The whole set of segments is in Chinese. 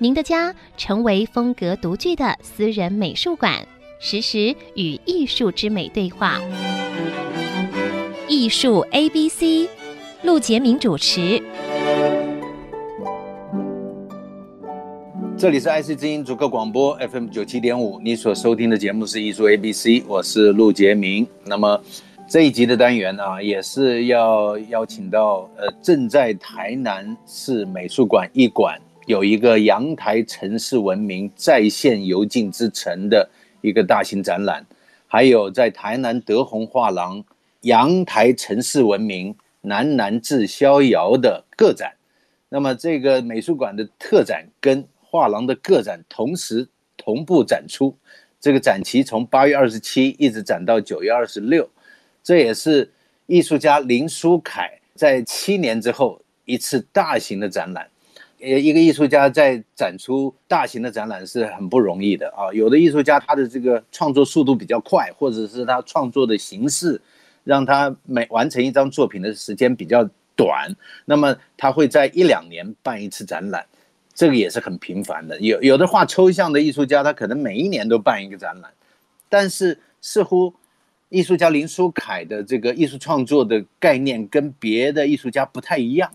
您的家成为风格独具的私人美术馆，实时与艺术之美对话。艺术 A B C，陆杰明主持。这里是爱 C 之音主客广播 FM 九七点五，你所收听的节目是艺术 A B C，我是陆杰明。那么这一集的单元啊，也是要邀请到呃正在台南市美术馆艺馆。有一个阳台城市文明再现游径之城的一个大型展览，还有在台南德宏画廊阳台城市文明南南至逍遥的个展。那么这个美术馆的特展跟画廊的个展同时同步展出，这个展期从八月二十七一直展到九月二十六，这也是艺术家林书凯在七年之后一次大型的展览。呃，一个艺术家在展出大型的展览是很不容易的啊。有的艺术家他的这个创作速度比较快，或者是他创作的形式让他每完成一张作品的时间比较短，那么他会在一两年办一次展览，这个也是很频繁的。有有的画抽象的艺术家，他可能每一年都办一个展览，但是似乎艺术家林书凯的这个艺术创作的概念跟别的艺术家不太一样。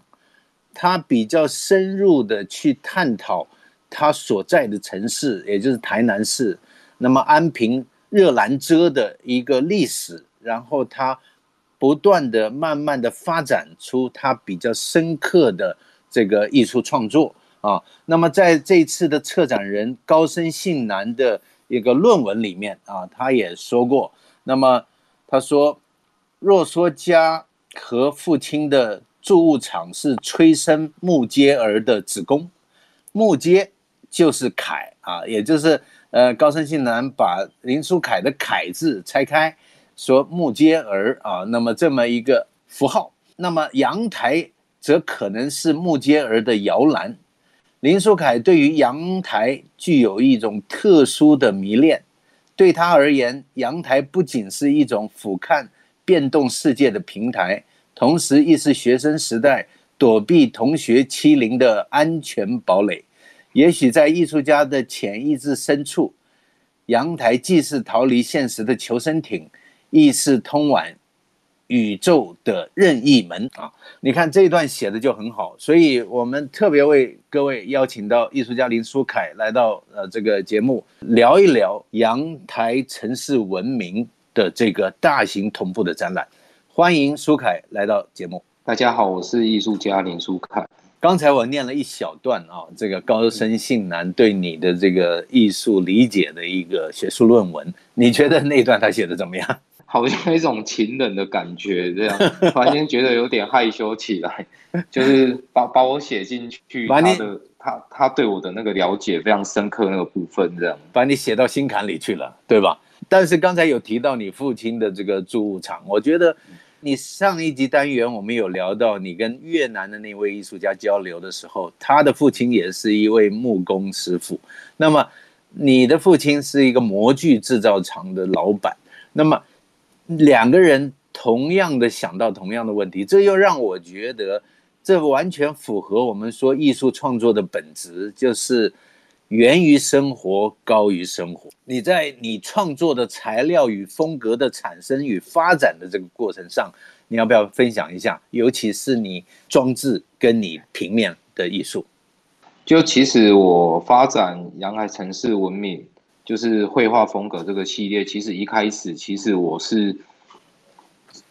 他比较深入的去探讨他所在的城市，也就是台南市，那么安平热兰遮的一个历史，然后他不断的、慢慢的发展出他比较深刻的这个艺术创作啊。那么在这一次的策展人高森信男的一个论文里面啊，他也说过，那么他说，若说家和父亲的。铸物厂是催生木阶儿的子宫，木阶就是楷啊，也就是呃高森信男把林书凯的楷字拆开，说木阶儿啊，那么这么一个符号，那么阳台则可能是木阶儿的摇篮。林书凯对于阳台具有一种特殊的迷恋，对他而言，阳台不仅是一种俯瞰变动世界的平台。同时，亦是学生时代躲避同学欺凌的安全堡垒。也许在艺术家的潜意识深处，阳台既是逃离现实的求生艇，亦是通往宇宙的任意门啊！你看这一段写的就很好，所以我们特别为各位邀请到艺术家林书凯来到呃这个节目，聊一聊阳台城市文明的这个大型同步的展览。欢迎苏凯来到节目。大家好，我是艺术家林书凯。刚才我念了一小段啊，这个高深信男对你的这个艺术理解的一个学术论文，你觉得那段他写的怎么样？好像一种情人的感觉，这样 突然间觉得有点害羞起来，就是把把我写进去，把他的他他对我的那个了解非常深刻那个部分，这样把你写到心坎里去了，对吧？但是刚才有提到你父亲的这个铸物厂，我觉得。你上一集单元我们有聊到你跟越南的那位艺术家交流的时候，他的父亲也是一位木工师傅。那么你的父亲是一个模具制造厂的老板。那么两个人同样的想到同样的问题，这又让我觉得这完全符合我们说艺术创作的本质，就是。源于生活，高于生活。你在你创作的材料与风格的产生与发展的这个过程上，你要不要分享一下？尤其是你装置跟你平面的艺术。就其实我发展阳台城市文明，就是绘画风格这个系列。其实一开始，其实我是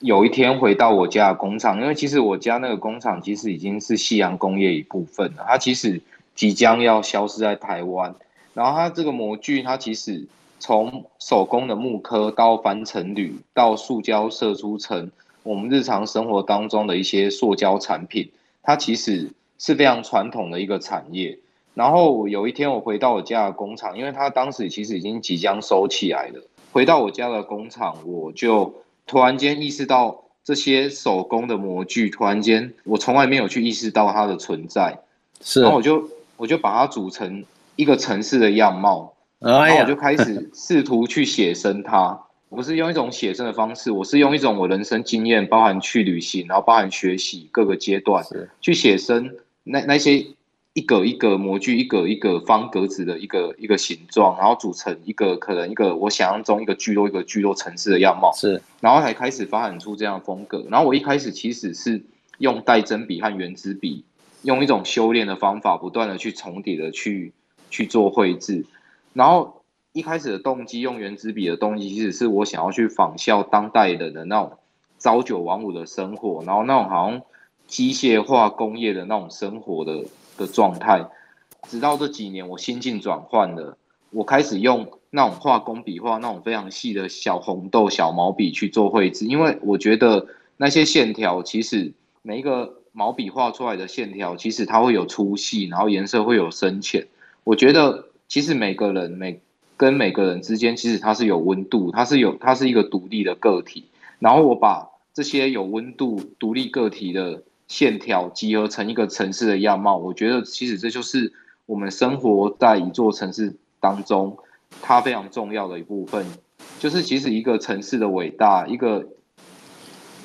有一天回到我家工厂，因为其实我家那个工厂其实已经是夕阳工业一部分了。它其实。即将要消失在台湾，然后它这个模具，它其实从手工的木刻到翻成铝，到塑胶射出成我们日常生活当中的一些塑胶产品，它其实是非常传统的一个产业。然后有一天我回到我家的工厂，因为它当时其实已经即将收起来了。回到我家的工厂，我就突然间意识到这些手工的模具，突然间我从来没有去意识到它的存在。是，然后我就我就把它组成一个城市的样貌，然后我就开始试图去写生它。我不是用一种写生的方式，我是用一种我人生经验，包含去旅行，然后包含学习各个阶段，去写生那那些。一格一格模具，一格一格方格子的一个一个形状，然后组成一个可能一个我想象中一个聚落一个聚落城市的样貌，是，然后才开始发展出这样的风格。然后我一开始其实是用带针笔和圆珠笔，用一种修炼的方法，不断的去重叠的去去做绘制。然后一开始的动机，用原子笔的动机，其实是我想要去仿效当代人的那种朝九晚五的生活，然后那种好像机械化工业的那种生活的。的状态，直到这几年我心境转换了，我开始用那种画工笔画那种非常细的小红豆、小毛笔去做绘制，因为我觉得那些线条其实每一个毛笔画出来的线条，其实它会有粗细，然后颜色会有深浅。我觉得其实每个人每跟每个人之间，其实它是有温度，它是有它是一个独立的个体。然后我把这些有温度、独立个体的。线条集合成一个城市的样貌，我觉得其实这就是我们生活在一座城市当中，它非常重要的一部分。就是其实一个城市的伟大，一个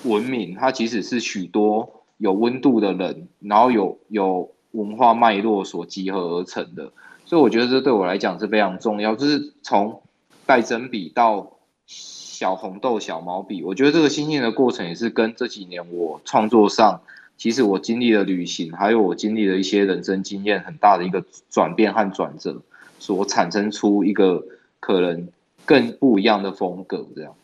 文明，它其实是许多有温度的人，然后有有文化脉络所集合而成的。所以我觉得这对我来讲是非常重要。就是从带针笔到小红豆、小毛笔，我觉得这个新鲜的过程也是跟这几年我创作上。其实我经历了旅行，还有我经历了一些人生经验，很大的一个转变和转折，所产生出一个可能更不一样的风格，这样。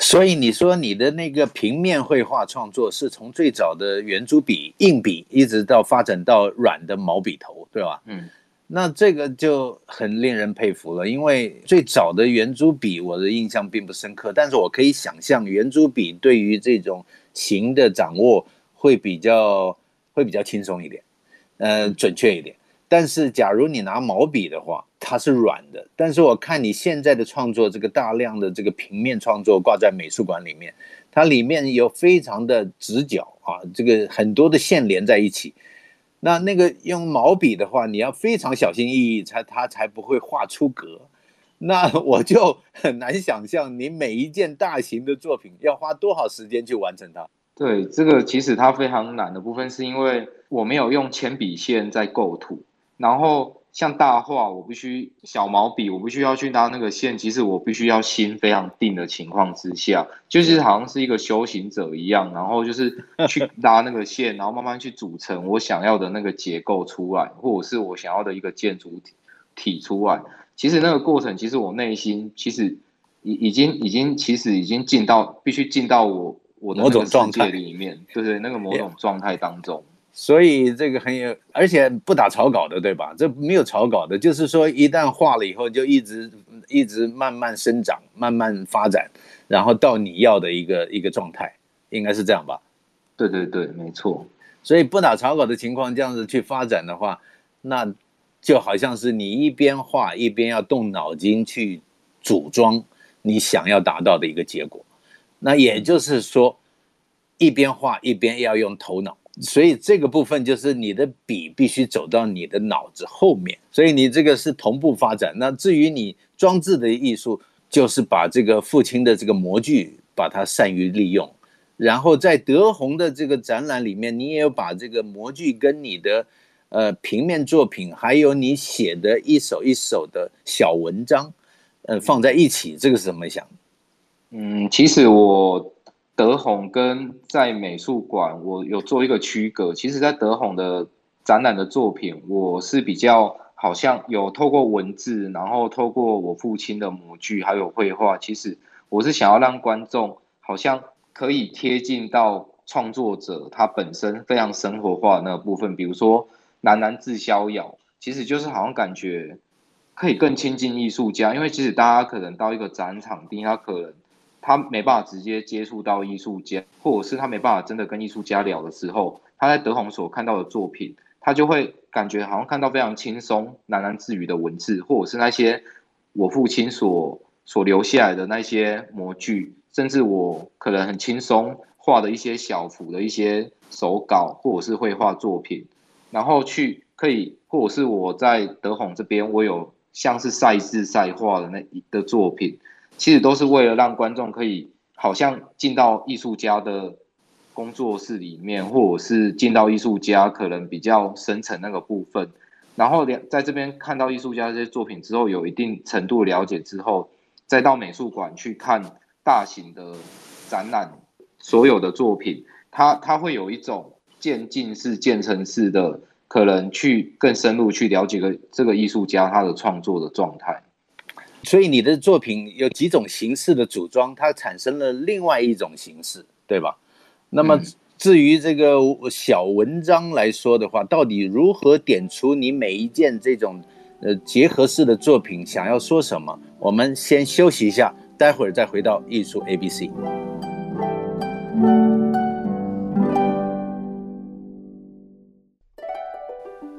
所以你说你的那个平面绘画创作是从最早的圆珠笔、硬笔，一直到发展到软的毛笔头，对吧？嗯，那这个就很令人佩服了，因为最早的圆珠笔我的印象并不深刻，但是我可以想象圆珠笔对于这种形的掌握。会比较会比较轻松一点，呃，准确一点。但是，假如你拿毛笔的话，它是软的。但是，我看你现在的创作，这个大量的这个平面创作挂在美术馆里面，它里面有非常的直角啊，这个很多的线连在一起。那那个用毛笔的话，你要非常小心翼翼，才它才不会画出格。那我就很难想象，你每一件大型的作品要花多少时间去完成它。对，这个其实它非常难的部分，是因为我没有用铅笔线在构图，然后像大画，我必须小毛笔，我必须要去拉那个线，其实我必须要心非常定的情况之下，就是好像是一个修行者一样，然后就是去 拉那个线，然后慢慢去组成我想要的那个结构出来，或者是我想要的一个建筑体体出来。其实那个过程，其实我内心其实已已经已经其实已经进到必须进到我。我的某种状态里面，对对，那个某种状态当中，所以这个很有，而且不打草稿的，对吧？这没有草稿的，就是说一旦画了以后，就一直一直慢慢生长，慢慢发展，然后到你要的一个一个状态，应该是这样吧？对对对，没错。所以不打草稿的情况，这样子去发展的话，那就好像是你一边画一边要动脑筋去组装你想要达到的一个结果。那也就是说，一边画一边要用头脑，所以这个部分就是你的笔必须走到你的脑子后面，所以你这个是同步发展。那至于你装置的艺术，就是把这个父亲的这个模具把它善于利用，然后在德宏的这个展览里面，你也有把这个模具跟你的呃平面作品，还有你写的一首一首的小文章，呃放在一起，这个是怎么想？嗯，其实我德宏跟在美术馆，我有做一个区隔。其实，在德宏的展览的作品，我是比较好像有透过文字，然后透过我父亲的模具，还有绘画。其实我是想要让观众好像可以贴近到创作者他本身非常生活化那个部分。比如说“喃喃自逍遥”，其实就是好像感觉可以更亲近艺术家，因为其实大家可能到一个展场地，他可能。他没办法直接接触到艺术家，或者是他没办法真的跟艺术家聊的时候，他在德宏所看到的作品，他就会感觉好像看到非常轻松、喃喃自语的文字，或者是那些我父亲所所留下来的那些模具，甚至我可能很轻松画的一些小幅的一些手稿，或者是绘画作品，然后去可以，或者是我在德宏这边，我有像是赛字赛画的那一个作品，其实都是为了让观众可以好像进到艺术家的。工作室里面，或者是进到艺术家可能比较深层那个部分，然后在这边看到艺术家这些作品之后，有一定程度了解之后，再到美术馆去看大型的展览，所有的作品，它它会有一种渐进式、渐层式的，可能去更深入去了解个这个艺术家他的创作的状态。所以你的作品有几种形式的组装，它产生了另外一种形式，对吧？那么，至于这个小文章来说的话，到底如何点出你每一件这种呃结合式的作品想要说什么？我们先休息一下，待会儿再回到艺术 ABC。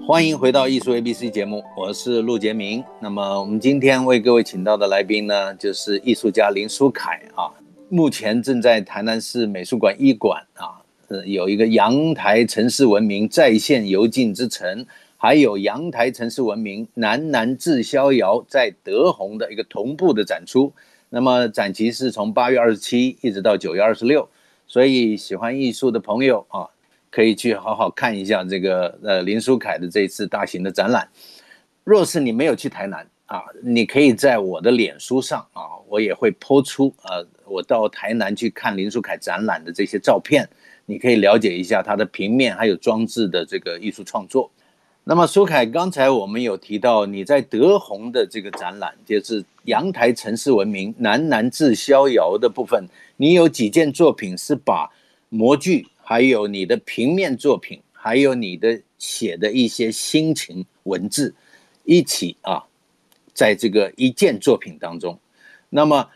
欢迎回到艺术 ABC 节目，我是陆杰明。那么我们今天为各位请到的来宾呢，就是艺术家林书凯啊。目前正在台南市美术馆一馆啊，呃，有一个阳台城市文明再现游进之城，还有阳台城市文明喃喃自逍遥在德宏的一个同步的展出。那么展期是从八月二十七一直到九月二十六，所以喜欢艺术的朋友啊，可以去好好看一下这个呃林书凯的这次大型的展览。若是你没有去台南啊，你可以在我的脸书上啊，我也会抛出呃。我到台南去看林书凯展览的这些照片，你可以了解一下他的平面还有装置的这个艺术创作。那么书凯，刚才我们有提到你在德宏的这个展览，就是阳台城市文明喃喃自逍遥的部分，你有几件作品是把模具，还有你的平面作品，还有你的写的一些心情文字一起啊，在这个一件作品当中，那么。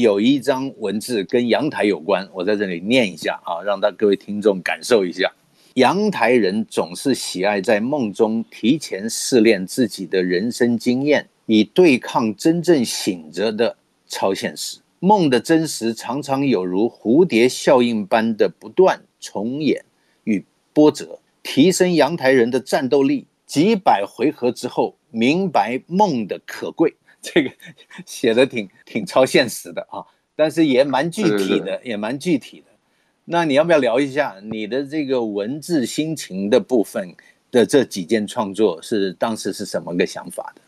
有一张文字跟阳台有关，我在这里念一下啊，让大各位听众感受一下。阳台人总是喜爱在梦中提前试炼自己的人生经验，以对抗真正醒着的超现实。梦的真实常常有如蝴蝶效应般的不断重演与波折，提升阳台人的战斗力。几百回合之后，明白梦的可贵。这个写的挺挺超现实的啊，但是也蛮具体的，也蛮具体的。那你要不要聊一下你的这个文字心情的部分的这几件创作是当时是什么个想法的？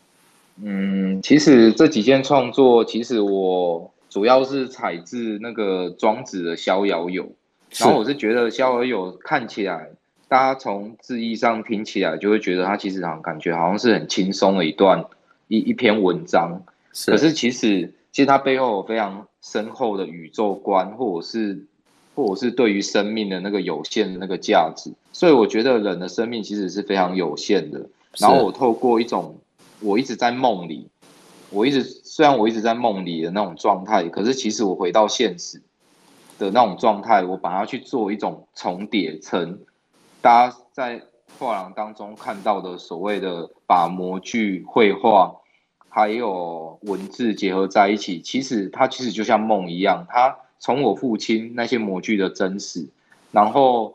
嗯，其实这几件创作，其实我主要是采自那个庄子的《逍遥游》，然后我是觉得《逍遥游》看起来，大家从字义上听起来就会觉得他其实好像感觉好像是很轻松的一段。一一篇文章，可是其实其实它背后有非常深厚的宇宙观，或者是或者是对于生命的那个有限的那个价值，所以我觉得人的生命其实是非常有限的。然后我透过一种我一直在梦里，我一直虽然我一直在梦里的那种状态，可是其实我回到现实的那种状态，我把它去做一种重叠成大家在。画廊当中看到的所谓的把模具、绘画还有文字结合在一起，其实它其实就像梦一样。它从我父亲那些模具的真实，然后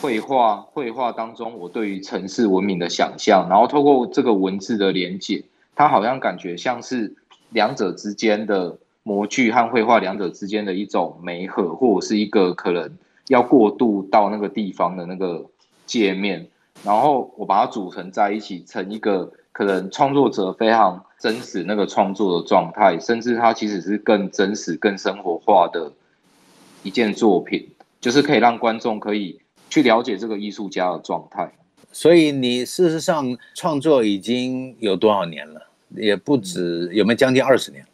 绘画绘画当中我对于城市文明的想象，然后透过这个文字的连接，它好像感觉像是两者之间的模具和绘画两者之间的一种媒合，或者是一个可能要过渡到那个地方的那个。界面，然后我把它组成在一起，成一个可能创作者非常真实那个创作的状态，甚至它其实是更真实、更生活化的一件作品，就是可以让观众可以去了解这个艺术家的状态。所以你事实上创作已经有多少年了？也不止，有没有将近二十年？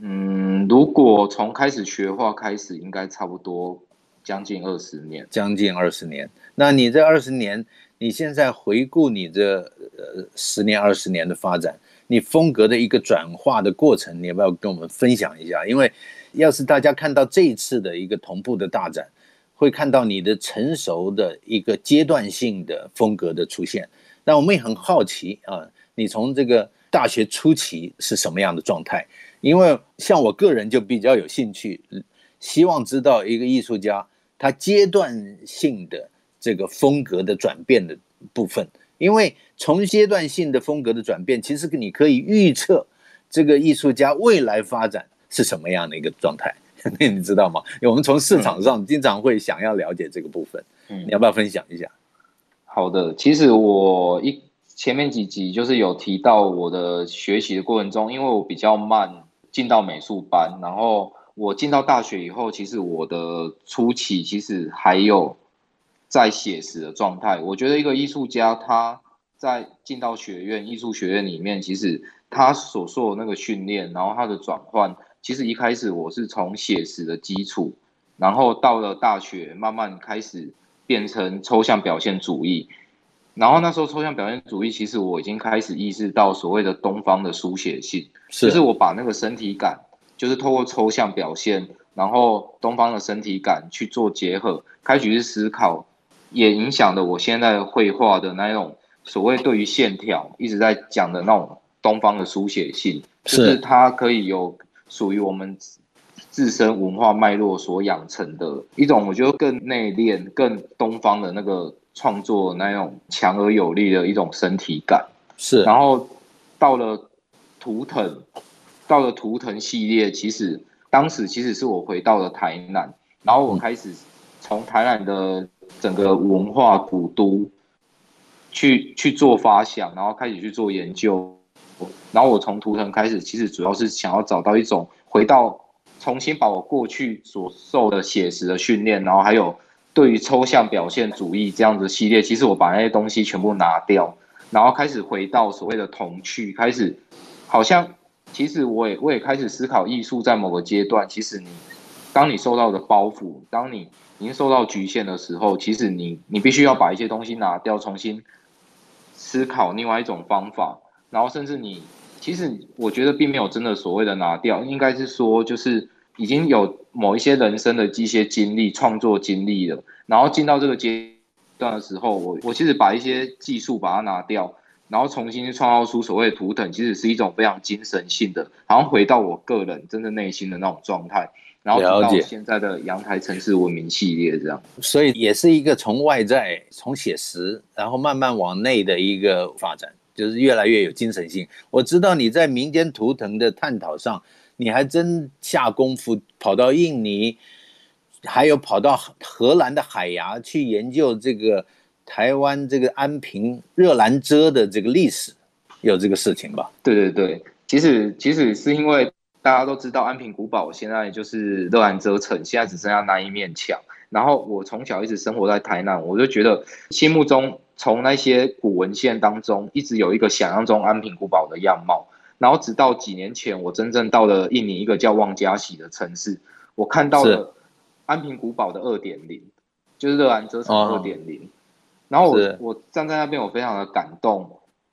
嗯，如果从开始学画开始，应该差不多。将近二十年，将近二十年。那你这二十年，你现在回顾你这呃十年、二十年的发展，你风格的一个转化的过程，你要不要跟我们分享一下？因为要是大家看到这一次的一个同步的大展，会看到你的成熟的一个阶段性的风格的出现。但我们也很好奇啊，你从这个大学初期是什么样的状态？因为像我个人就比较有兴趣，希望知道一个艺术家他阶段性的这个风格的转变的部分。因为从阶段性的风格的转变，其实你可以预测这个艺术家未来发展是什么样的一个状态，你知道吗？因为我们从市场上经常会想要了解这个部分，嗯，你要不要分享一下？好的，其实我一前面几集就是有提到我的学习的过程中，因为我比较慢进到美术班，然后我进到大学以后，其实我的初期其实还有在写实的状态。我觉得一个艺术家他在进到学院艺术学院里面，其实他所受的那个训练，然后他的转换，其实一开始我是从写实的基础，然后到了大学慢慢开始。变成抽象表现主义，然后那时候抽象表现主义，其实我已经开始意识到所谓的东方的书写性，是。就是我把那个身体感，就是透过抽象表现，然后东方的身体感去做结合，开始去思考，也影响了我现在绘画的那种所谓对于线条一直在讲的那种东方的书写性，是就是。它可以有属于我们。自身文化脉络所养成的一种，我觉得更内敛、更东方的那个创作那种强而有力的一种身体感。是，然后到了图腾，到了图腾系列，其实当时其实是我回到了台南，然后我开始从台南的整个文化古都去去做发想，然后开始去做研究，然后我从图腾开始，其实主要是想要找到一种回到。重新把我过去所受的写实的训练，然后还有对于抽象表现主义这样子系列，其实我把那些东西全部拿掉，然后开始回到所谓的童趣，开始好像其实我也我也开始思考艺术在某个阶段，其实你当你受到的包袱，当你已经受到局限的时候，其实你你必须要把一些东西拿掉，重新思考另外一种方法，然后甚至你。其实我觉得并没有真的所谓的拿掉，应该是说就是已经有某一些人生的一些经历、创作经历了，然后进到这个阶段的时候，我我其实把一些技术把它拿掉，然后重新创造出所谓的图腾，其实是一种非常精神性的，好像回到我个人真正内心的那种状态，然后到现在的阳台城市文明系列这样，所以也是一个从外在从写实，然后慢慢往内的一个发展。就是越来越有精神性。我知道你在民间图腾的探讨上，你还真下功夫，跑到印尼，还有跑到荷兰的海牙去研究这个台湾这个安平热兰遮的这个历史，有这个事情吧？对对对，其实其实是因为大家都知道安平古堡现在就是热兰遮城，现在只剩下那一面墙。然后我从小一直生活在台南，我就觉得心目中。从那些古文献当中，一直有一个想象中安平古堡的样貌，然后直到几年前，我真正到了印尼一个叫旺加喜的城市，我看到了安平古堡的二点零，就是热兰遮城二点零，然后我我站在那边，我非常的感动，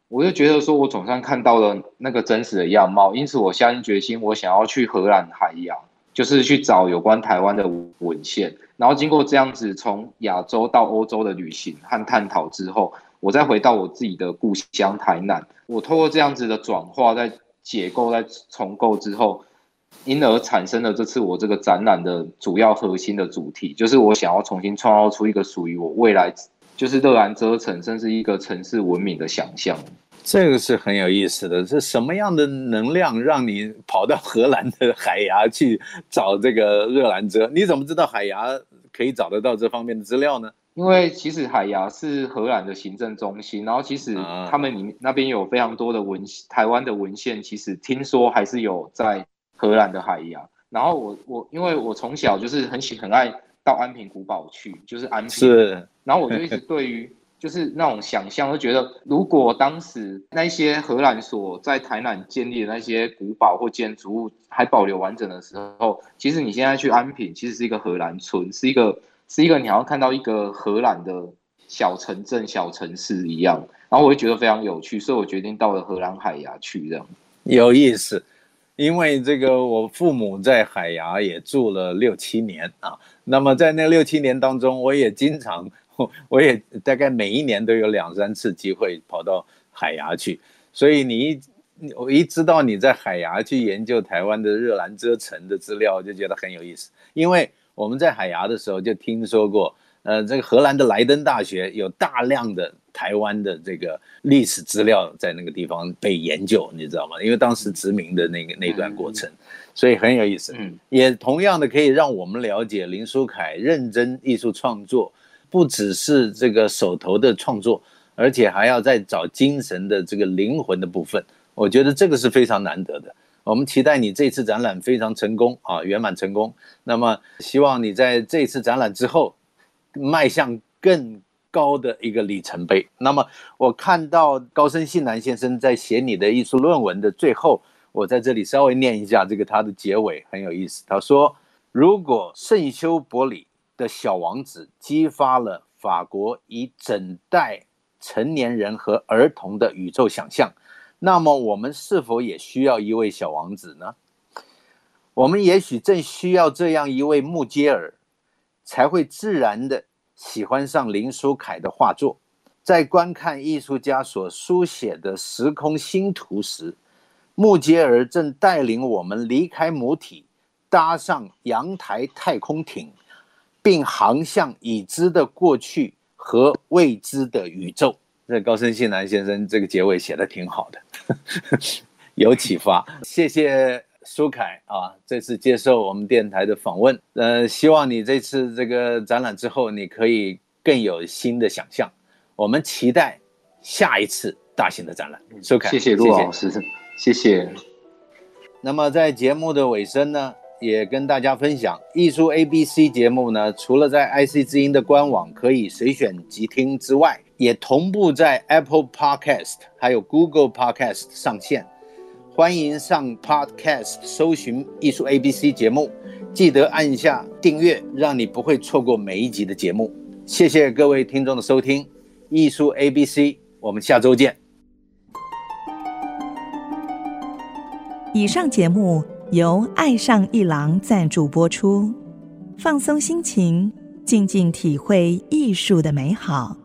我就觉得说我总算看到了那个真实的样貌，因此我下定决心，我想要去荷兰海洋。就是去找有关台湾的文献，然后经过这样子从亚洲到欧洲的旅行和探讨之后，我再回到我自己的故乡台南。我透过这样子的转化、在解构、在重构之后，因而产生了这次我这个展览的主要核心的主题，就是我想要重新创造出一个属于我未来，就是热兰遮城，甚至一个城市文明的想象。这个是很有意思的，是什么样的能量让你跑到荷兰的海牙去找这个热兰遮？你怎么知道海牙可以找得到这方面的资料呢？因为其实海牙是荷兰的行政中心，然后其实他们里那边有非常多的文台湾的文献，其实听说还是有在荷兰的海牙。然后我我因为我从小就是很喜很爱到安平古堡去，就是安平，是，然后我就一直对于。就是那种想象，就觉得如果当时那些荷兰所在台南建立的那些古堡或建筑物还保留完整的时候，其实你现在去安平，其实是一个荷兰村，是一个是一个你好像看到一个荷兰的小城镇、小城市一样。然后我就觉得非常有趣，所以我决定到了荷兰海牙去这样。有意思，因为这个我父母在海牙也住了六七年啊。那么在那六七年当中，我也经常，我也大概每一年都有两三次机会跑到海牙去。所以你一我一知道你在海牙去研究台湾的热兰遮城的资料，就觉得很有意思。因为我们在海牙的时候就听说过，呃，这个荷兰的莱登大学有大量的台湾的这个历史资料在那个地方被研究，你知道吗？因为当时殖民的那个那段过程。所以很有意思，嗯，也同样的可以让我们了解林书凯认真艺术创作，不只是这个手头的创作，而且还要再找精神的这个灵魂的部分。我觉得这个是非常难得的。我们期待你这次展览非常成功啊，圆满成功。那么希望你在这次展览之后，迈向更高的一个里程碑。那么我看到高森信男先生在写你的艺术论文的最后。我在这里稍微念一下这个他的结尾，很有意思。他说：“如果圣修伯里的小王子激发了法国一整代成年人和儿童的宇宙想象，那么我们是否也需要一位小王子呢？我们也许正需要这样一位穆杰尔，才会自然地喜欢上林书凯的画作。在观看艺术家所书写的时空星图时。”穆杰尔正带领我们离开母体，搭上阳台太空艇，并航向已知的过去和未知的宇宙。这高森信男先生这个结尾写的挺好的，有启发。谢谢苏凯啊，这次接受我们电台的访问。呃，希望你这次这个展览之后，你可以更有新的想象。我们期待下一次大型的展览。苏凯，谢谢陆老师。谢谢谢谢。那么在节目的尾声呢，也跟大家分享艺术 ABC 节目呢，除了在 IC 之音的官网可以随选即听之外，也同步在 Apple Podcast 还有 Google Podcast 上线。欢迎上 Podcast 搜寻艺术 ABC 节目，记得按下订阅，让你不会错过每一集的节目。谢谢各位听众的收听，艺术 ABC，我们下周见。以上节目由爱上艺廊赞助播出，放松心情，静静体会艺术的美好。